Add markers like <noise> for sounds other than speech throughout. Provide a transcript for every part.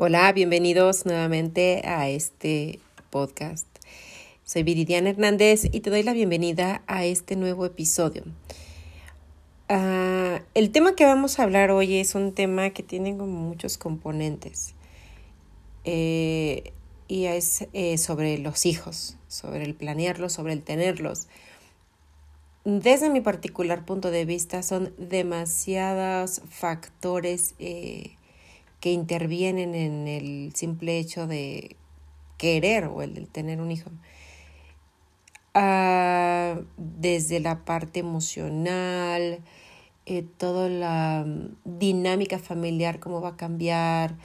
Hola, bienvenidos nuevamente a este podcast. Soy Viridiana Hernández y te doy la bienvenida a este nuevo episodio. Uh, el tema que vamos a hablar hoy es un tema que tiene como muchos componentes eh, y es eh, sobre los hijos, sobre el planearlos, sobre el tenerlos. Desde mi particular punto de vista son demasiados factores eh, que intervienen en el simple hecho de querer o el de tener un hijo. Uh, desde la parte emocional, eh, toda la mm, dinámica familiar, cómo va a cambiar,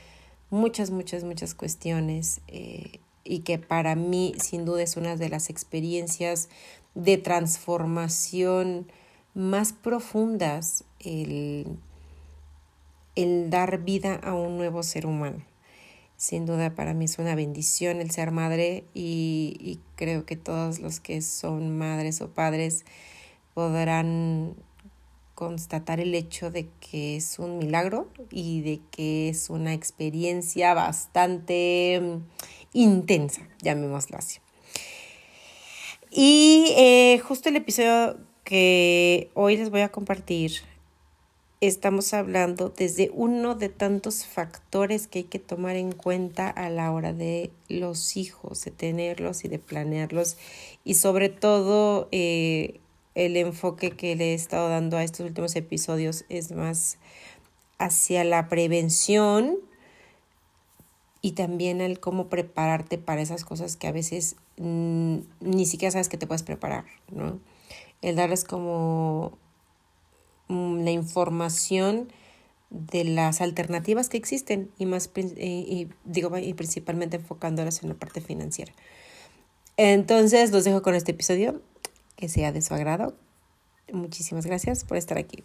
muchas, muchas, muchas cuestiones eh, y que para mí sin duda es una de las experiencias de transformación más profundas el el dar vida a un nuevo ser humano. Sin duda para mí es una bendición el ser madre y, creo que todos los que son madres o padres podrán constatar el hecho de que es un milagro y de que es una experiencia bastante mm, intensa, llamémoslo así. Y eh, justo el episodio que hoy les voy a compartir estamos hablando desde uno de tantos factores que hay que tomar en cuenta a la hora de los hijos, de tenerlos y de planearlos y sobre todo eh, el enfoque que le he estado dando a estos últimos episodios es más hacia la prevención y también el cómo prepararte para esas cosas que a veces ni siquiera sabes que te puedes preparar, ¿no? El darles como Mm, la información de las alternativas que existen y más y, digo y principalmente enfocándolas en la parte financiera. Entonces los dejo con este episodio que sea de su agrado. Muchísimas gracias por estar aquí.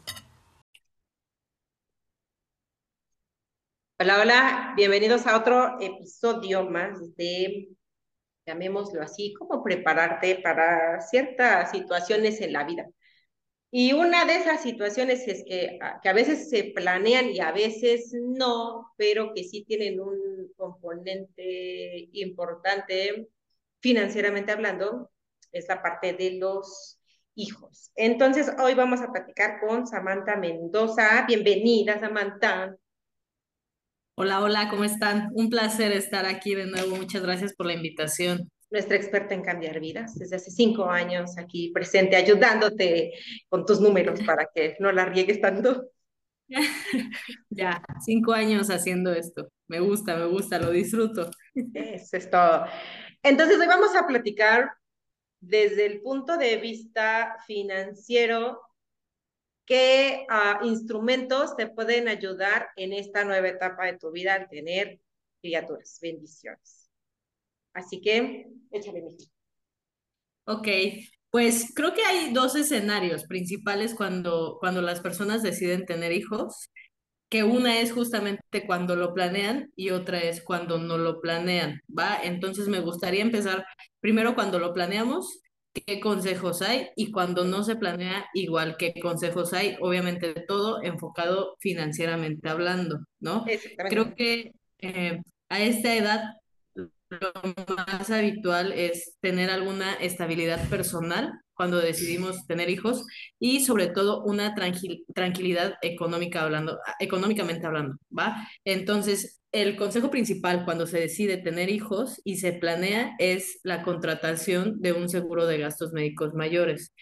Hola, hola, bienvenidos a otro episodio más de, llamémoslo así, cómo prepararte para ciertas situaciones en la vida. Y una de esas situaciones es que, ah, que, a veces se planean y a veces no, pero que sí tienen un componente importante financieramente hablando, es la parte de los hijos. Entonces, hoy vamos a platicar con Samantha Mendoza. Bienvenida, Samantha. Hola, hola, ¿cómo están? Un placer estar aquí de nuevo. Muchas gracias por la invitación nuestra experta en cambiar vidas, desde hace cinco años aquí presente, ayudándote con tus números para que no la riegues tanto. <laughs> ya, cinco años haciendo esto. Me gusta, me gusta, lo disfruto. Eso es todo. Entonces, hoy vamos a platicar desde el punto de vista financiero qué uh, instrumentos te pueden ayudar en esta nueva etapa de tu vida al tener criaturas. Bendiciones. Así que, échale, mi Ok, pues creo que hay dos escenarios principales cuando, cuando las personas deciden tener hijos, que una es justamente cuando lo planean y otra es cuando no lo planean, ¿va? Entonces me gustaría empezar primero cuando lo planeamos, qué consejos hay y cuando no se planea igual qué consejos hay, obviamente todo enfocado financieramente hablando, ¿no? Creo que eh, a esta edad lo más habitual es tener alguna estabilidad personal cuando decidimos tener hijos y sobre todo una tranquilidad económica hablando, económicamente hablando, ¿va? Entonces, el consejo principal cuando se decide tener hijos y se planea es la contratación de un seguro de gastos médicos mayores.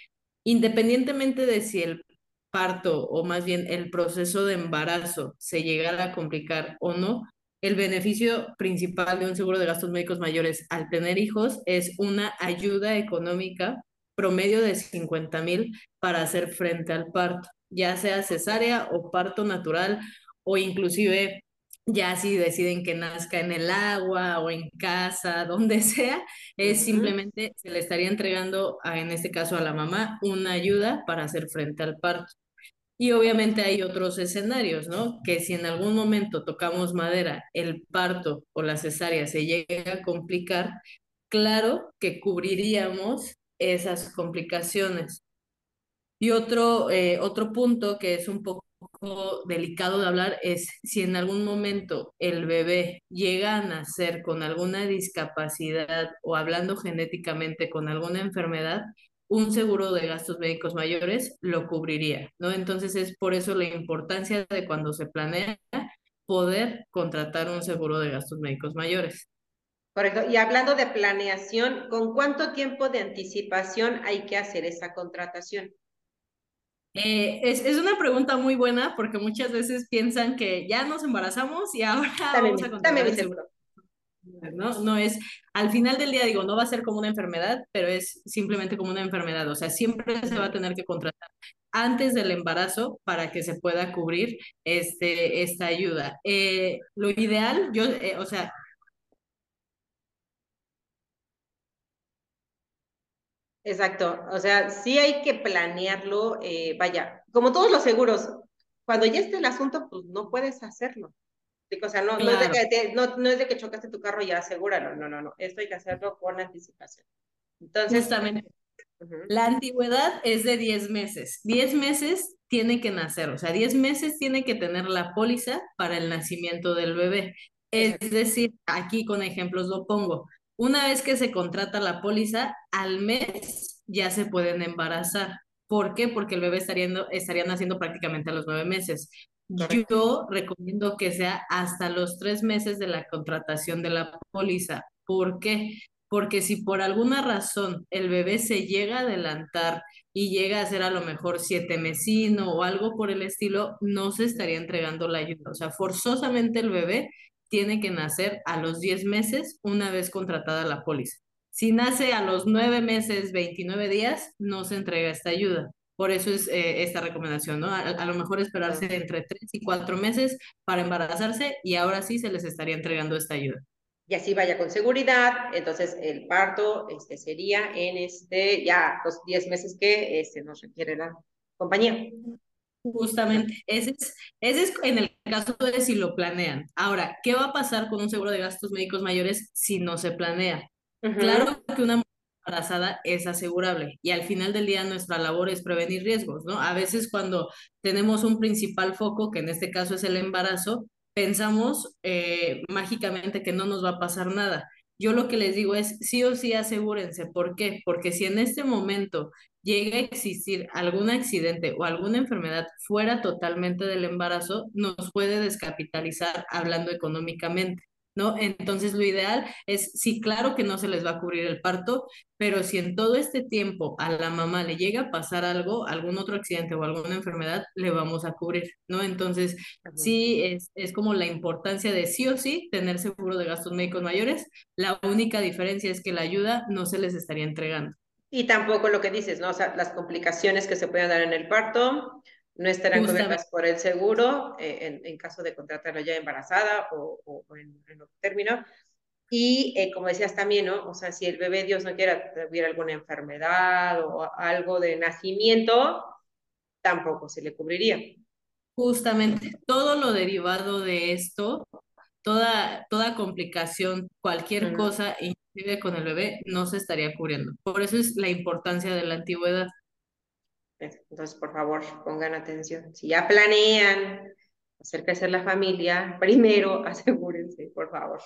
Independientemente de si el parto o más bien el proceso de embarazo se llegara a complicar o no, el beneficio principal de un seguro de gastos médicos mayores al tener hijos es una ayuda económica promedio de 50 mil para hacer frente al parto, ya sea cesárea o parto natural o inclusive ya si deciden que nazca en el agua o en casa, <laughs> donde sea, es simplemente se le estaría entregando, a, en este caso a la mamá, una ayuda para hacer frente al parto. Y obviamente hay otros escenarios, ¿no? Que si en algún momento tocamos madera, el parto o la cesárea se llega a complicar, claro que cubriríamos esas complicaciones. Y otro, eh, otro punto que es un poco delicado de hablar es si en algún momento el bebé llega a nacer con alguna discapacidad o hablando genéticamente con alguna enfermedad, un seguro de gastos médicos mayores lo cubriría, ¿no? Entonces es por eso la importancia de cuando se planea poder contratar un seguro de gastos médicos mayores. Correcto. Y hablando de planeación, ¿con cuánto tiempo de anticipación hay que hacer esa contratación? Eh, es, es, una pregunta muy buena porque muchas veces piensan que ya nos embarazamos y ahora vamos a contratar el seguro. ¿No? No es, al final del día digo, no va a ser como una enfermedad, pero es simplemente como una enfermedad, o sea, siempre se va a tener que contratar antes del embarazo para que se pueda cubrir este, esta ayuda. Eh, lo ideal, yo, eh, o sea, Exacto, o sea, sí hay que planearlo, eh, vaya, como todos los seguros, cuando ya esté el asunto, pues no puedes hacerlo. O sea, no, claro. no, es de que no, no, es de que chocaste tu carro y ya asegúralo, no, no, no, esto hay que hacerlo con anticipación. Entonces, Justamente. Uh -huh. La antigüedad es de 10 meses. 10 meses tiene que nacer, o sea, 10 meses tiene que tener la póliza para el nacimiento del bebé. Es decir, aquí con ejemplos lo pongo. Una vez que se contrata la póliza, al mes ya se pueden embarazar. ¿Por qué? Porque el bebé estaría, estaría naciendo prácticamente a los nueve meses. Yo recomiendo que sea hasta los tres meses de la contratación de la póliza. ¿Por qué? Porque si por alguna razón el bebé se llega a adelantar y llega a ser a lo mejor siete mesino o algo por el estilo, no se estaría entregando la ayuda. O sea, forzosamente el bebé tiene que nacer a los 10 meses una vez contratada la póliza. Si nace a los 9 meses, 29 días, no se entrega esta ayuda. Por eso es eh, esta recomendación, ¿no? A, a, lo mejor esperarse entre 3 y 4 meses para embarazarse y ahora sí se les estaría entregando esta ayuda. Y así vaya con seguridad, entonces el parto este, sería en este, ya los 10 meses que este, nos requiere la compañía. Justamente, ese es, ese es en el caso de si lo planean. Ahora, ¿qué va a pasar con un seguro de gastos médicos mayores si no se planea? Uh -huh. Claro que una mujer embarazada es asegurable y al final del día nuestra labor es prevenir riesgos, ¿no? A veces cuando tenemos un principal foco, que en este caso es el embarazo, pensamos eh, mágicamente que no nos va a pasar nada. Yo lo que les digo es, sí o sí asegúrense. ¿Por qué? Porque si en este momento llega a existir algún accidente o alguna enfermedad fuera totalmente del embarazo, nos puede descapitalizar hablando económicamente. ¿No? Entonces lo ideal es, sí, claro que no se les va a cubrir el parto, pero si en todo este tiempo a la mamá le llega a pasar algo, algún otro accidente o alguna enfermedad, le vamos a cubrir, ¿no? Entonces, -huh. sí, es, es como la importancia de sí o sí tener seguro de gastos médicos mayores. La única diferencia es que la ayuda no se les estaría entregando. Y tampoco lo que dices, ¿no? O sea, las complicaciones que se puedan dar en el parto no estarán cubiertas por el seguro eh, en, en, caso de contratarlo ya embarazada o, o, o en, en, otro término. Y eh, como decías también, ¿no? O sea, si el bebé, Dios no quiera, tuviera alguna enfermedad o algo de nacimiento, tampoco se le cubriría. Justamente, todo lo derivado de esto, toda, toda complicación, cualquier mm. cosa, inclusive con el bebé, no se estaría cubriendo. Por eso es la importancia de la antigüedad. Entonces, por favor, pongan atención. Si ya planean hacer crecer la familia, <laughs> primero asegúrense, por favor.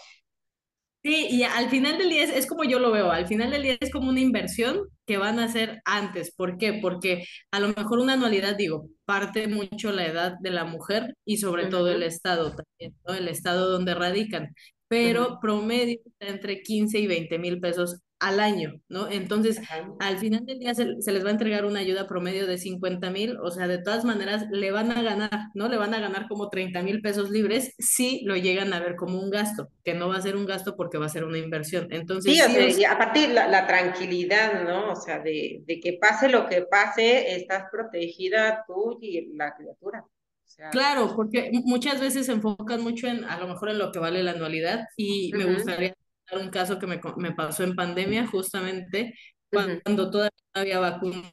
Sí, y al final del día es, es, como yo lo veo, al final del día es como una inversión que van a hacer antes. ¿Por qué? Porque a lo mejor una anualidad, digo, parte mucho la edad de la mujer y sobre uh -huh. todo el estado también, ¿no? El estado donde radican, pero uh -huh. promedio entre 15 y 20 mil pesos al año, ¿no? Entonces, Ajá. al final del día se, se, les va a entregar una ayuda promedio de 50 mil, o sea, de todas maneras le van a ganar, ¿no? Le van a ganar como 30 mil pesos libres si lo llegan a ver como un gasto, que no va a ser un gasto porque va a ser una inversión. Entonces, sí, o sea, y aparte la, la, tranquilidad, ¿no? O sea, de, de, que pase lo que pase, estás protegida tú y la criatura. O sea, claro, porque muchas veces se enfocan mucho en, a lo mejor en lo que vale la anualidad y uh -huh. me gustaría un caso que me, me pasó en pandemia, justamente cuando, uh -huh. todavía había vacunas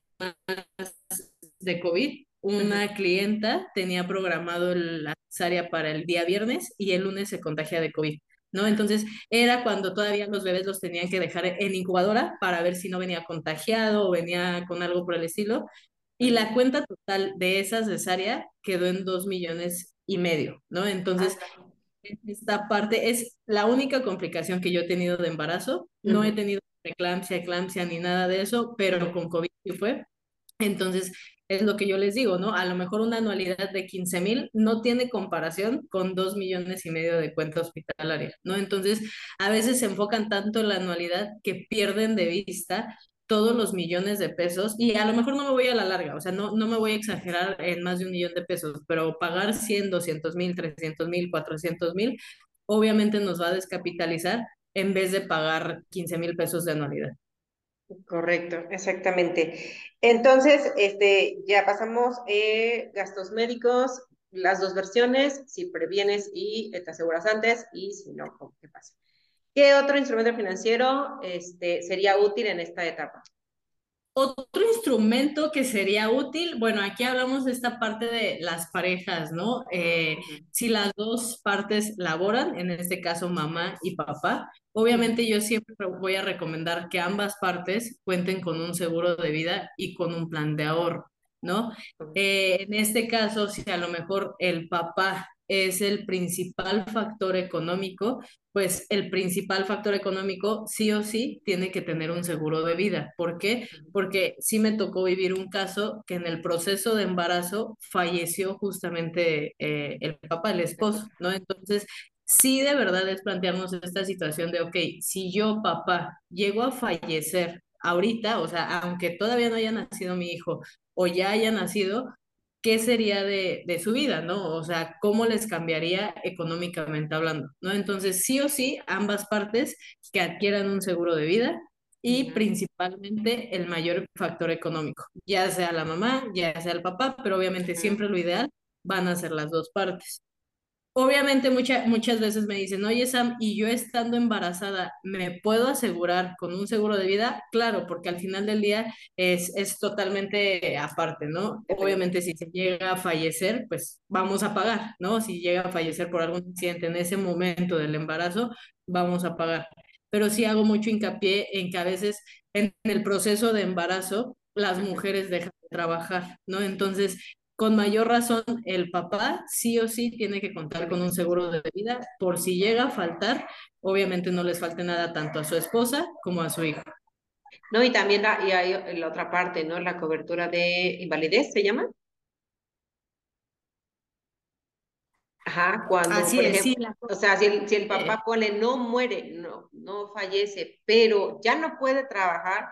de COVID. Una uh -huh. clienta tenía programado la cesárea para el día viernes y el lunes se contagia de COVID. ¿no? Entonces era cuando todavía los bebés los tenían que dejar en incubadora para ver si no venía contagiado o venía con algo por el estilo. y la cuenta total de esa cesárea quedó en dos millones y medio, ¿no? Entonces, esta parte es la única complicación que yo he tenido de embarazo. No he tenido eclampsia, eclampsia ni nada de eso, pero con COVID sí fue. Entonces, es lo que yo les digo, ¿no? A lo mejor una anualidad de 15 mil no tiene comparación con dos millones y medio de cuenta hospitalaria, ¿no? Entonces, a veces se enfocan tanto en la anualidad que pierden de vista todos los millones de pesos y a lo mejor no me voy a la larga, o sea, no, no me voy a exagerar en más de un millón de pesos, pero pagar 100, 200 mil, 300 mil, 400 mil, obviamente nos va a descapitalizar en vez de pagar 15 mil pesos de anualidad. Correcto, exactamente. Entonces, este, ya pasamos eh, gastos médicos, las dos versiones, si previenes y te aseguras antes, y si no, ¿qué pasa? ¿Qué otro instrumento financiero este, sería útil en esta etapa? Otro instrumento que sería útil, bueno, aquí hablamos de esta parte de las parejas, ¿no? Eh, si las dos partes laboran, en este caso mamá y papá, obviamente yo siempre voy a recomendar que ambas partes cuenten con un seguro de vida y con un plan de ahorro, ¿no? Eh, en este caso, si a lo mejor el papá es el principal factor económico, pues el principal factor económico sí o sí tiene que tener un seguro de vida. ¿Por qué? Porque sí me tocó vivir un caso que en el proceso de embarazo falleció justamente eh, el papá, el esposo, ¿no? Entonces, sí de verdad es plantearnos esta situación de, ok, si yo, papá, llego a fallecer ahorita, o sea, aunque todavía no haya nacido mi hijo o ya haya nacido, qué sería de, de, su vida, ¿no? O sea, cómo les cambiaría económicamente hablando, ¿no? Entonces, sí o sí, ambas partes que adquieran un seguro de vida y principalmente el mayor factor económico, ya sea la mamá, ya sea el papá, pero obviamente siempre lo ideal van a ser las dos partes. Obviamente muchas veces me dicen, oye Sam, ¿y yo estando embarazada me puedo asegurar con un seguro de vida? Claro, porque al final del día es, es totalmente aparte, ¿no? Obviamente si se llega a fallecer, pues vamos a pagar, ¿no? Si llega a fallecer por algún accidente en ese momento del embarazo, vamos a pagar. Pero sí hago mucho hincapié en que a veces en el proceso de embarazo las mujeres dejan de trabajar, ¿no? Entonces, con mayor razón el papá sí o sí tiene que contar con un seguro de vida por si llega a faltar, obviamente no les falte nada tanto a su esposa como a su hijo. No, y también y hay la otra parte, ¿no? La cobertura de invalidez, ¿se llama? Ajá, cuando, Así es, sí, o sea, si el, si el papá pone no muere, no, no fallece, pero ya no puede trabajar,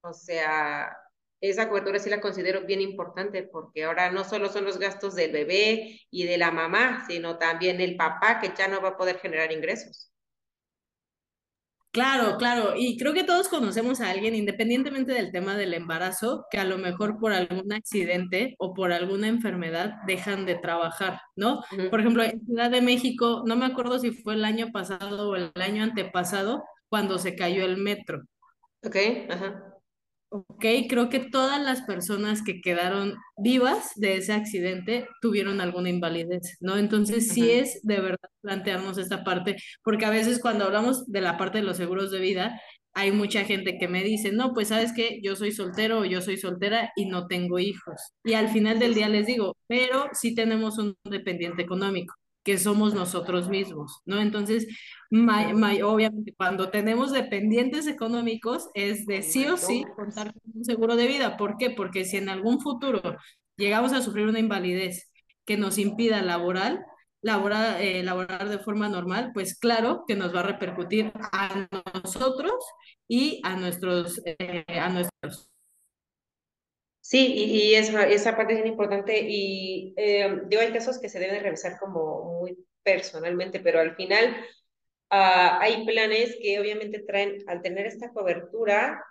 o sea, esa cobertura sí la considero bien importante porque ahora no solo son los gastos del bebé y de la mamá, sino también el papá que ya no va a poder generar ingresos. Claro, claro, y creo que todos conocemos a alguien, independientemente del tema del embarazo, que a lo mejor por algún accidente o por alguna enfermedad dejan de trabajar, ¿no? Por ejemplo, en Ciudad de México, no me acuerdo si fue el año pasado o el año antepasado, cuando se cayó el metro. Ok, ajá. Ok, creo que todas las personas que quedaron vivas de ese accidente tuvieron alguna invalidez, ¿no? Entonces sí es de verdad plantearnos esta parte, porque a veces cuando hablamos de la parte de los seguros de vida, hay mucha gente que me dice, no, pues sabes que yo soy soltero o yo soy soltera y no tengo hijos. Y al final del día les digo, pero sí tenemos un dependiente económico que somos nosotros mismos, ¿no? Entonces, obviamente, cuando tenemos dependientes económicos, es de sí o sí contar con un seguro de vida. ¿Por qué? Porque si en algún futuro llegamos a sufrir una invalidez que nos impida laborar, laborar, eh, laborar de forma normal, pues claro que nos va a repercutir a nosotros y a nuestros, eh, a nuestros Sí, y, esa, esa parte es muy importante y eh, digo, hay casos que se deben revisar como muy personalmente, pero al final ah, hay planes que obviamente traen, al tener esta cobertura,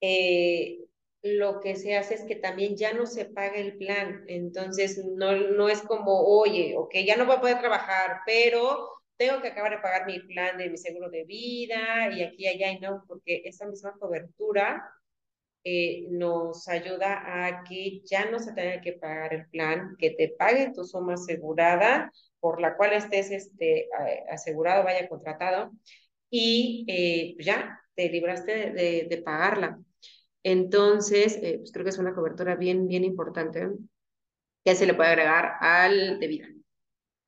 eh, lo que se hace es que también ya no se paga el plan, entonces no, no es como, oye, ok, ya no voy a poder trabajar, pero tengo que acabar de pagar mi plan de mi seguro de vida y aquí, allá y no, porque esa misma cobertura eh, nos ayuda a que ya no se tenga que pagar el plan, que te pague tu suma asegurada por la cual estés este, asegurado, vaya contratado, y eh, ya te libraste de, de, pagarla. Entonces, eh, pues creo que es una cobertura bien, bien importante que se le puede agregar al de vida.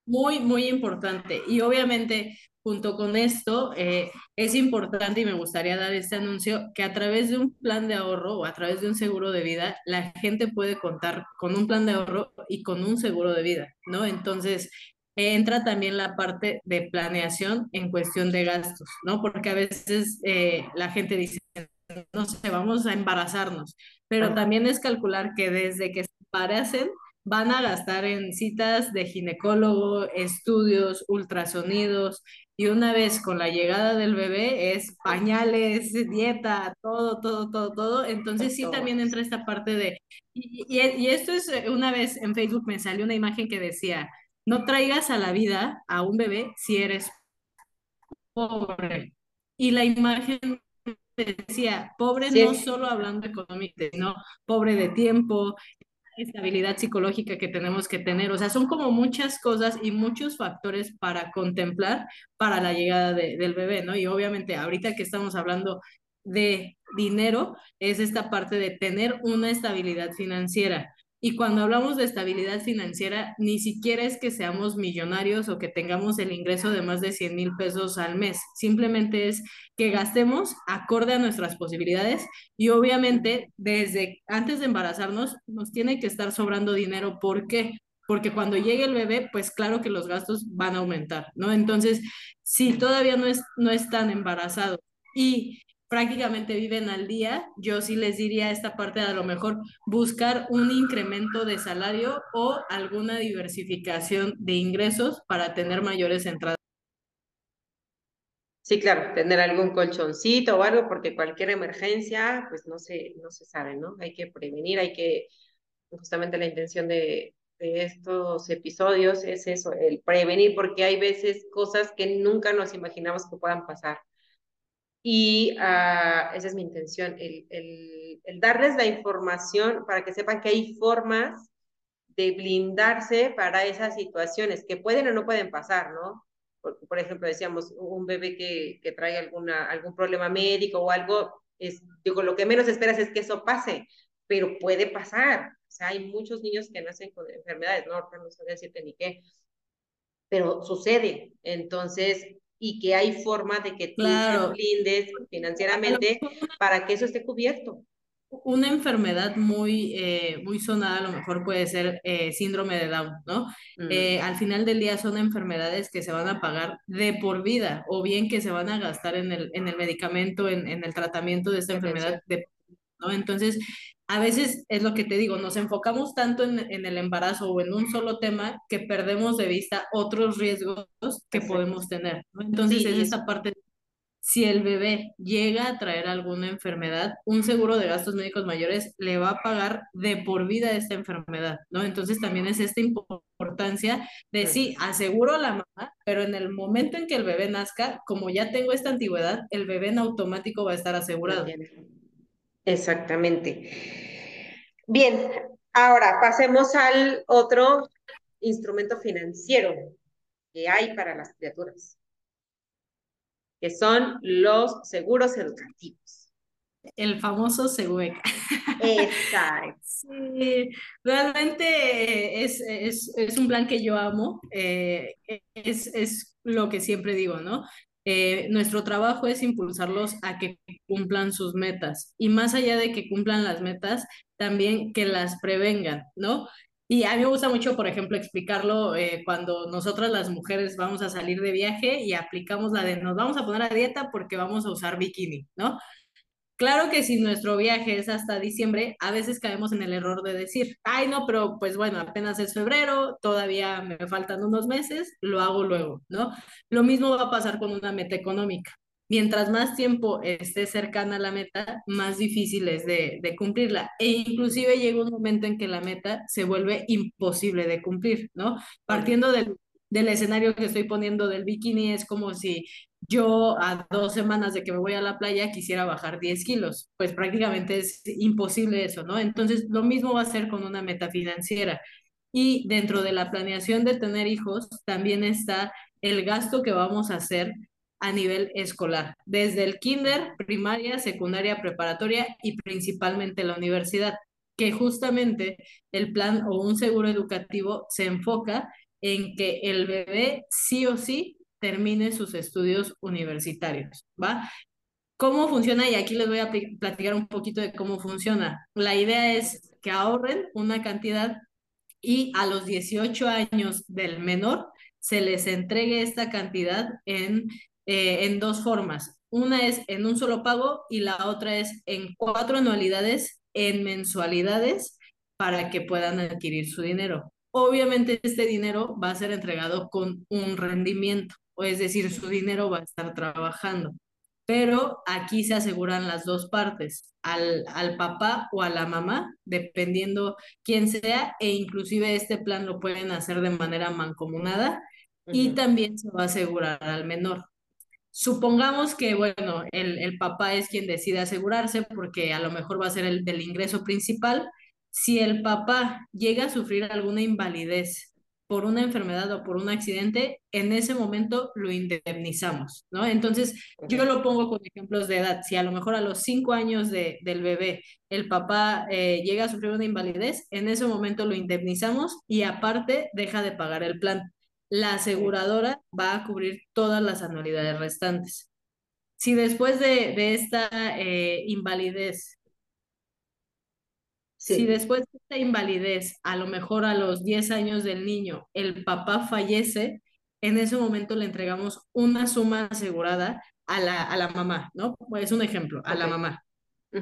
Muy, muy importante. Y obviamente, junto con esto, eh, es importante y me gustaría dar este anuncio que a través de un plan de ahorro o a través de un seguro de vida, la gente puede contar con un plan de ahorro y con un seguro de vida, ¿no? Entonces, entra también la parte de planeación en cuestión de gastos, ¿no? Porque a veces eh, la gente dice, no sé, vamos a embarazarnos, pero también es calcular que desde que se embaracen van a gastar en citas de ginecólogo, estudios, ultrasonidos, y una vez con la llegada del bebé es pañales, dieta, todo, todo, todo, todo. Entonces sí también entra esta parte de, y, y, esto es, eh, una vez en Facebook me salió una imagen que decía, no traigas a la vida a un bebé si eres pobre. Y la imagen decía, pobre no solo hablando económicamente, sino pobre de tiempo, estabilidad psicológica que tenemos que tener. O sea, son como muchas cosas y muchos factores para contemplar para la llegada de, del bebé, ¿no? Y obviamente ahorita que estamos hablando de dinero, es esta parte de tener una estabilidad financiera. Y cuando hablamos de estabilidad financiera, ni siquiera es que seamos millonarios o que tengamos el ingreso de más de 100 mil pesos al mes. Simplemente es que gastemos acorde a nuestras posibilidades y obviamente desde antes de embarazarnos nos tiene que estar sobrando dinero. ¿Por qué? Porque cuando llegue el bebé, pues claro que los gastos van a aumentar, ¿no? Entonces, si todavía no, es, no están embarazados y prácticamente viven al día, yo sí les diría esta parte de a lo mejor buscar un incremento de salario o alguna diversificación de ingresos para tener mayores entradas. Sí, claro, tener algún colchoncito o algo, porque cualquier emergencia, pues no se, no se sabe, ¿no? Hay que prevenir, hay que, justamente la intención de, de estos episodios es eso, el prevenir, porque hay veces cosas que nunca nos imaginamos que puedan pasar. Y uh, esa es mi intención, el, el, darles la información para que sepan que hay formas de blindarse para esas situaciones que pueden o no pueden pasar, ¿no? Por, por ejemplo, decíamos, un bebé que, que trae alguna, algún problema médico o algo, es, digo, lo que menos esperas es que eso pase, pero puede pasar. O sea, hay muchos niños que nacen con enfermedades, no, no sé decirte ni qué, pero sucede. Entonces, y que hay forma de que tú te blindes financieramente para que eso esté cubierto. Una enfermedad muy, eh, muy sonada a lo mejor puede ser eh, síndrome de Down, ¿no? Mm. Eh, al final del día son enfermedades que se van a pagar de por vida o bien que se van a gastar en el, en el medicamento, en, en el tratamiento de esta enfermedad, de, ¿no? Entonces, a veces es lo que te digo, nos enfocamos tanto en, en, el embarazo o en un solo tema que perdemos de vista otros riesgos que podemos tener. ¿no? Entonces es esa parte, si el bebé llega a traer alguna enfermedad, un seguro de gastos médicos mayores le va a pagar de por vida esta enfermedad, ¿no? Entonces también es esta importancia de sí, aseguro a la mamá, pero en el momento en que el bebé nazca, como ya tengo esta antigüedad, el bebé en automático va a estar asegurado. Exactamente. Bien, ahora pasemos al otro instrumento financiero que hay para las criaturas, que son los seguros educativos. El famoso Segueca. Exacto. <laughs> Sí, realmente es, es, es, un plan que yo amo, eh, es, es lo que siempre digo, ¿no? Eh, nuestro trabajo es impulsarlos a que cumplan sus metas y más allá de que cumplan las metas, también que las prevengan, ¿no? Y a mí me gusta mucho, por ejemplo, explicarlo eh, cuando nosotras las mujeres vamos a salir de viaje y aplicamos la de nos vamos a poner a dieta porque vamos a usar bikini, ¿no? Claro que si nuestro viaje es hasta diciembre, a veces caemos en el error de decir, ay, no, pero pues bueno, apenas es febrero, todavía me faltan unos meses, lo hago luego, ¿no? Lo mismo va a pasar con una meta económica. Mientras más tiempo esté cercana a la meta, más difícil es de, de cumplirla. E inclusive llega un momento en que la meta se vuelve imposible de cumplir, ¿no? Partiendo del, del escenario que estoy poniendo del bikini, es como si yo a dos semanas de que me voy a la playa quisiera bajar 10 kilos. Pues prácticamente es imposible eso, ¿no? Entonces, lo mismo va a ser con una meta financiera. Y dentro de la planeación de tener hijos, también está el gasto que vamos a hacer a nivel escolar, desde el kinder, primaria, secundaria, preparatoria y principalmente la universidad, que justamente el plan o un seguro educativo se enfoca en que el bebé sí o sí termine sus estudios universitarios, ¿va? ¿Cómo funciona? Y aquí les voy a platicar un poquito de cómo funciona. La idea es que ahorren una cantidad y a los 18 años del menor se les entregue esta cantidad en, eh, en dos formas. Una es en un solo pago y la otra es en cuatro anualidades en mensualidades para que puedan adquirir su dinero. Obviamente este dinero va a ser entregado con un rendimiento, o es decir, su dinero va a estar trabajando pero aquí se aseguran las dos partes, al, al papá o a la mamá, dependiendo quién sea, e inclusive este plan lo pueden hacer de manera mancomunada y también se va a asegurar al menor. Supongamos que, bueno, el, el papá es quien decide asegurarse porque a lo mejor va a ser el del ingreso principal. Si el papá llega a sufrir alguna invalidez por una enfermedad o por un accidente, en ese momento lo indemnizamos, ¿no? Entonces, yo lo pongo con ejemplos de edad. Si a lo mejor a los cinco años de, del bebé el papá eh, llega a sufrir una invalidez, en ese momento lo indemnizamos y aparte deja de pagar el plan. La aseguradora va a cubrir todas las anualidades restantes. Si después de, de esta eh, invalidez si después de esta invalidez, a lo mejor a los 10 años del niño, el papá fallece, en ese momento le entregamos una suma asegurada a la, a la mamá, ¿no? Es un ejemplo, a la mamá.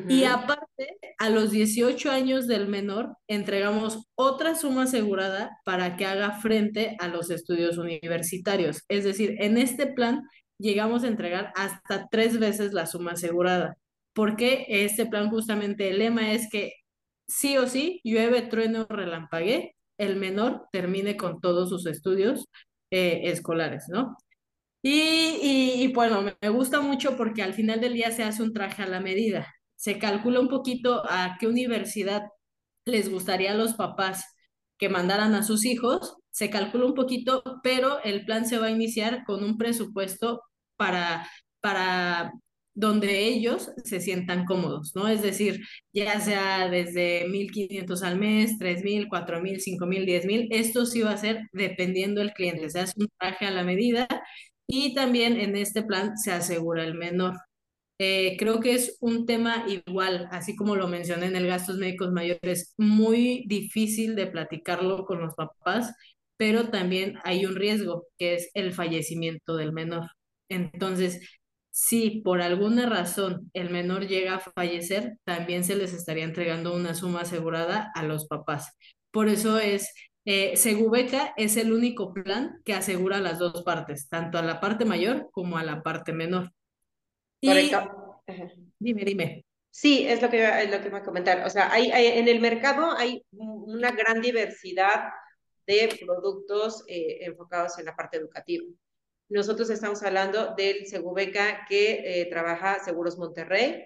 Y aparte, a los 18 años del menor, entregamos otra suma asegurada para que haga frente a los estudios universitarios. Es decir, en este plan llegamos a entregar hasta tres veces la suma asegurada. Porque este plan justamente el lema es que sí o sí, llueve, trueno, relampague, el menor termine con todos sus estudios eh, escolares, ¿no? Y, y, bueno, me gusta mucho porque al final del día se hace un traje a la medida. Se calcula un poquito a qué universidad les gustaría a los papás que mandaran a sus hijos, se calcula un poquito, pero el plan se va a iniciar con un presupuesto para, para donde ellos se sientan cómodos, ¿no? Es decir, ya sea desde 1.500 al mes, 3.000, 4.000, 5.000, 10.000, esto sí va a ser dependiendo del cliente, se hace un traje a la medida y también en este plan se asegura el menor. Eh, creo que es un tema igual, así como lo mencioné en el gastos médicos mayores, muy difícil de platicarlo con los papás, pero también hay un riesgo, que es el fallecimiento del menor. Entonces, si por alguna razón el menor llega a fallecer, también se les estaría entregando una suma asegurada a los papás. Por eso es, eh, Segubeca es el único plan que asegura las dos partes, tanto a la parte mayor como a la parte menor. Correcto. Dime, dime. Sí, es lo que, es lo que iba a comentar. O sea, hay, en el mercado hay una gran diversidad de productos eh, enfocados en la parte educativa. Nosotros estamos hablando del Segubeca que eh, trabaja Seguros Monterrey.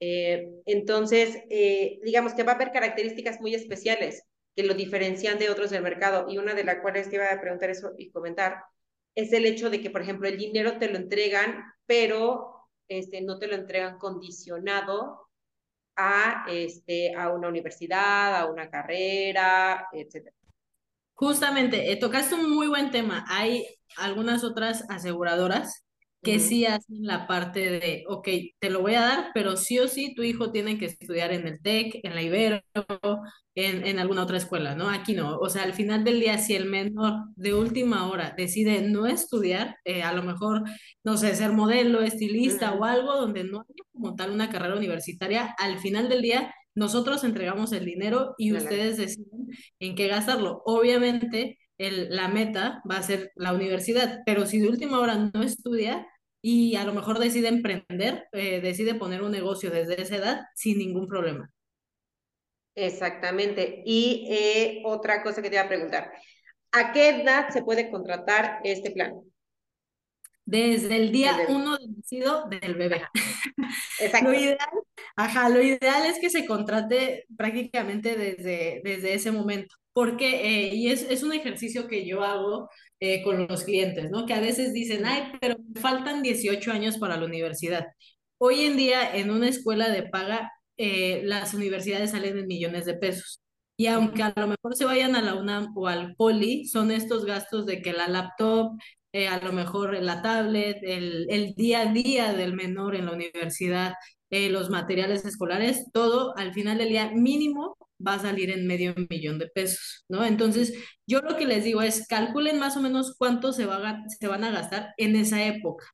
Eh, entonces, eh, digamos que va a haber características muy especiales que lo diferencian de otros del mercado. Y una de las cuales te iba a preguntar eso y comentar es el hecho de que, por ejemplo, el dinero te lo entregan, pero este, no te lo entregan condicionado a, este, a una universidad, a una carrera, etcétera. Justamente, tocaste un muy buen tema. Hay algunas otras aseguradoras que sí hacen la parte de, ok, te lo voy a dar, pero sí o sí tu hijo tiene que estudiar en el TEC, en la Ibero, en, en alguna otra escuela, ¿no? Aquí no. O sea, al final del día, si el menor de última hora decide no estudiar, eh, a lo mejor, no sé, ser modelo, estilista o algo donde no hay como tal una carrera universitaria, al final del día nosotros entregamos el dinero y ustedes deciden en qué gastarlo. Obviamente, el, la meta va a ser la universidad, pero si de última hora no estudia y a lo mejor decide emprender, eh, decide poner un negocio desde esa edad sin ningún problema. Exactamente. Y eh, otra cosa que te iba a preguntar, ¿a qué edad se puede contratar este plan? Desde el día uno de nacido del bebé. <laughs> Exacto. Lo ideal, ajá, lo ideal es que se contrate prácticamente desde, desde ese momento porque, eh, y es, es, un ejercicio que yo hago eh, con los clientes, ¿no? Que a veces dicen, ay, pero faltan 18 años para la universidad. Hoy en día, en una escuela de paga, eh, las universidades salen en millones de pesos. Y aunque a lo mejor se vayan a la UNAM o al Poli, son estos gastos de que la laptop, a lo mejor la tablet, el, el, día a día del menor en la universidad, eh, los materiales escolares, todo al final del día mínimo va a salir en medio millón de pesos, ¿no? Entonces, yo lo que les digo es, calculen más o menos cuánto se, va a, se van a gastar en esa época.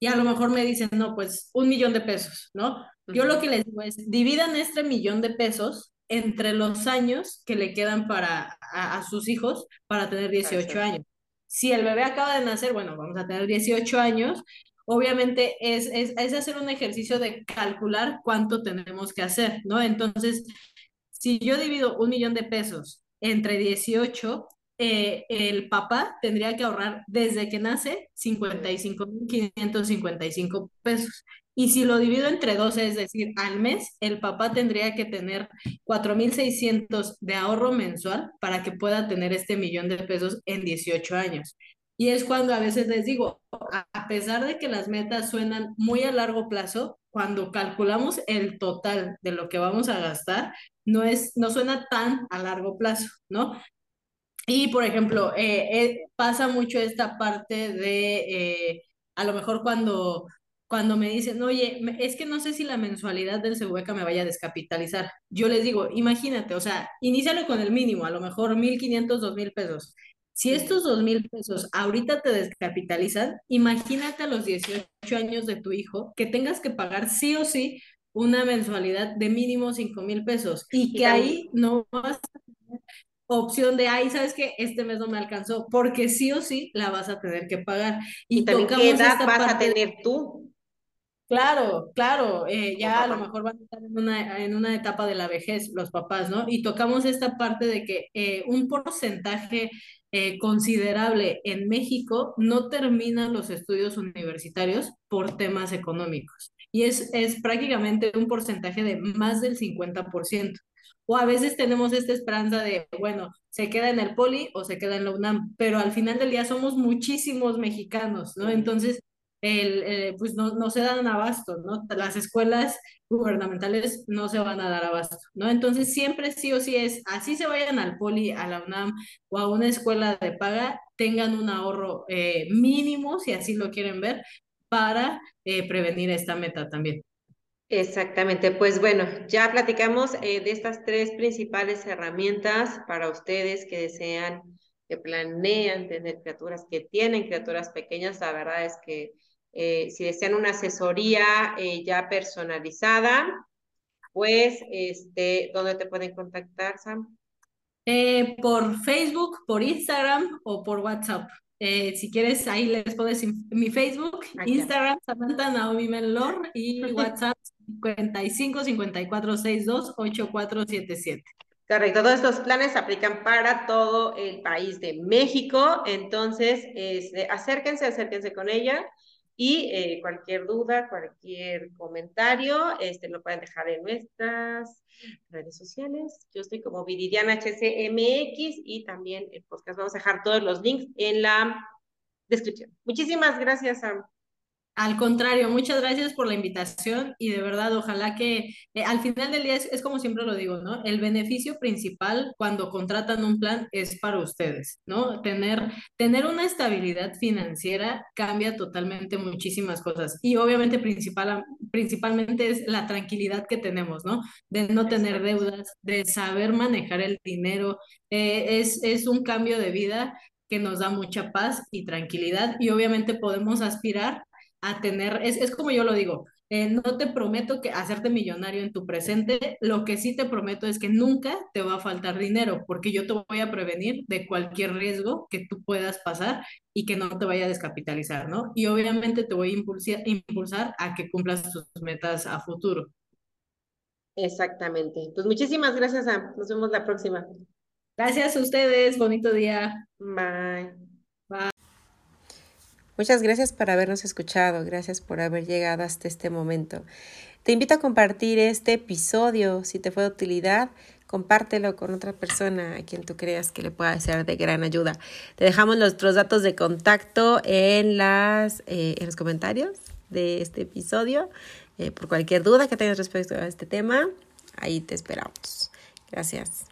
Y a lo mejor me dicen, no, pues un millón de pesos, ¿no? Yo lo que les digo es, dividan este millón de pesos entre los años que le quedan para a, sus hijos para tener 18 años. Si el bebé acaba de nacer, bueno, vamos a tener 18 años. Obviamente es, es, es hacer un ejercicio de calcular cuánto tenemos que hacer, ¿no? Entonces, si yo divido un millón de pesos entre 18, eh, el papá tendría que ahorrar desde que nace 55.555 pesos. Y si lo divido entre 12, es decir, al mes, el papá tendría que tener 4.600 de ahorro mensual para que pueda tener este millón de pesos en 18 años. Y es cuando a veces les digo, a pesar de que las metas suenan muy a largo plazo, cuando calculamos el total de lo que vamos a gastar, no, es, no suena tan a largo plazo, ¿no? Y, por ejemplo, eh, eh, pasa mucho esta parte de, eh, a lo mejor cuando, cuando me dicen, oye, es que no sé si la mensualidad del Sebueca me vaya a descapitalizar. Yo les digo, imagínate, o sea, inícialo con el mínimo, a lo mejor 1.500, 2.000 pesos. Si estos 2.000 pesos ahorita te descapitalizan, imagínate a los 18 años de tu hijo que tengas que pagar sí o sí una mensualidad de mínimo 5 mil pesos y que ahí no vas a tener opción de, ay, ¿sabes que Este mes no me alcanzó, porque sí o sí la vas a tener que pagar. Y, también qué edad vas a tener tú. Claro, claro, eh, ya a lo mejor van a estar en una, en una etapa de la vejez los papás, ¿no? Y tocamos esta parte de que eh, un porcentaje eh, considerable en México no termina los estudios universitarios por temas económicos y es, es prácticamente un porcentaje de más del 50%. O a veces tenemos esta esperanza de, bueno, se queda en el poli o se queda en la UNAM, pero al final del día somos muchísimos mexicanos, ¿no? Entonces, el, eh, pues no, no se dan abasto, ¿no? Las escuelas gubernamentales no se van a dar abasto, ¿no? Entonces, siempre sí o sí es, así se vayan al poli, a la UNAM o a una escuela de paga, tengan un ahorro eh, mínimo, si así lo quieren ver, para eh, prevenir esta meta también. Exactamente, pues bueno, ya platicamos de estas tres principales herramientas para ustedes que desean, que planean tener criaturas, que tienen criaturas pequeñas. La verdad es que eh, si desean una asesoría ya personalizada, pues, este, ¿dónde te pueden contactar, Sam? por Facebook, por Instagram o por WhatsApp. Eh, si quieres, ahí les pones mi Facebook, Instagram, Samantha Naomi Melor y WhatsApp 55 54 62 8477. Correcto, todos estos planes aplican para todo el país de México, entonces este, acérquense, acérquense con ella y eh, cualquier duda, cualquier comentario, este, lo pueden dejar en nuestras redes sociales. Yo estoy como Viridiana HCMX y también el podcast. Vamos a dejar todos los links en la descripción. Muchísimas gracias, Sam. Al contrario, muchas gracias por la invitación y de verdad, ojalá que eh, al final del día es, como siempre lo digo, ¿no? El beneficio principal cuando contratan un plan es para ustedes, ¿no? Tener, tener una estabilidad financiera cambia totalmente muchísimas cosas y obviamente principal, principalmente es la tranquilidad que tenemos, ¿no? De no tener deudas, de saber manejar el dinero, eh, es, es un cambio de vida que nos da mucha paz y tranquilidad y obviamente podemos aspirar a tener, es, es como yo lo digo, eh, no te prometo que hacerte millonario en tu presente, lo que sí te prometo es que nunca te va a faltar dinero, porque yo te voy a prevenir de cualquier riesgo que tú puedas pasar y que no te vaya a descapitalizar, ¿no? Y obviamente te voy a impulsar, impulsar a que cumplas tus metas a futuro. Exactamente. Pues muchísimas gracias, Sam. Nos vemos la próxima. Gracias a ustedes. Bonito día. Bye. Bye. Muchas gracias por habernos escuchado, gracias por haber llegado hasta este momento. Te invito a compartir este episodio si te fue de utilidad compártelo con otra persona a quien tú creas que le pueda ser de gran ayuda. Te dejamos nuestros datos de contacto en, las, eh, en los comentarios de este episodio. Eh, por cualquier duda que tengas respecto a este tema, ahí te esperamos. Gracias.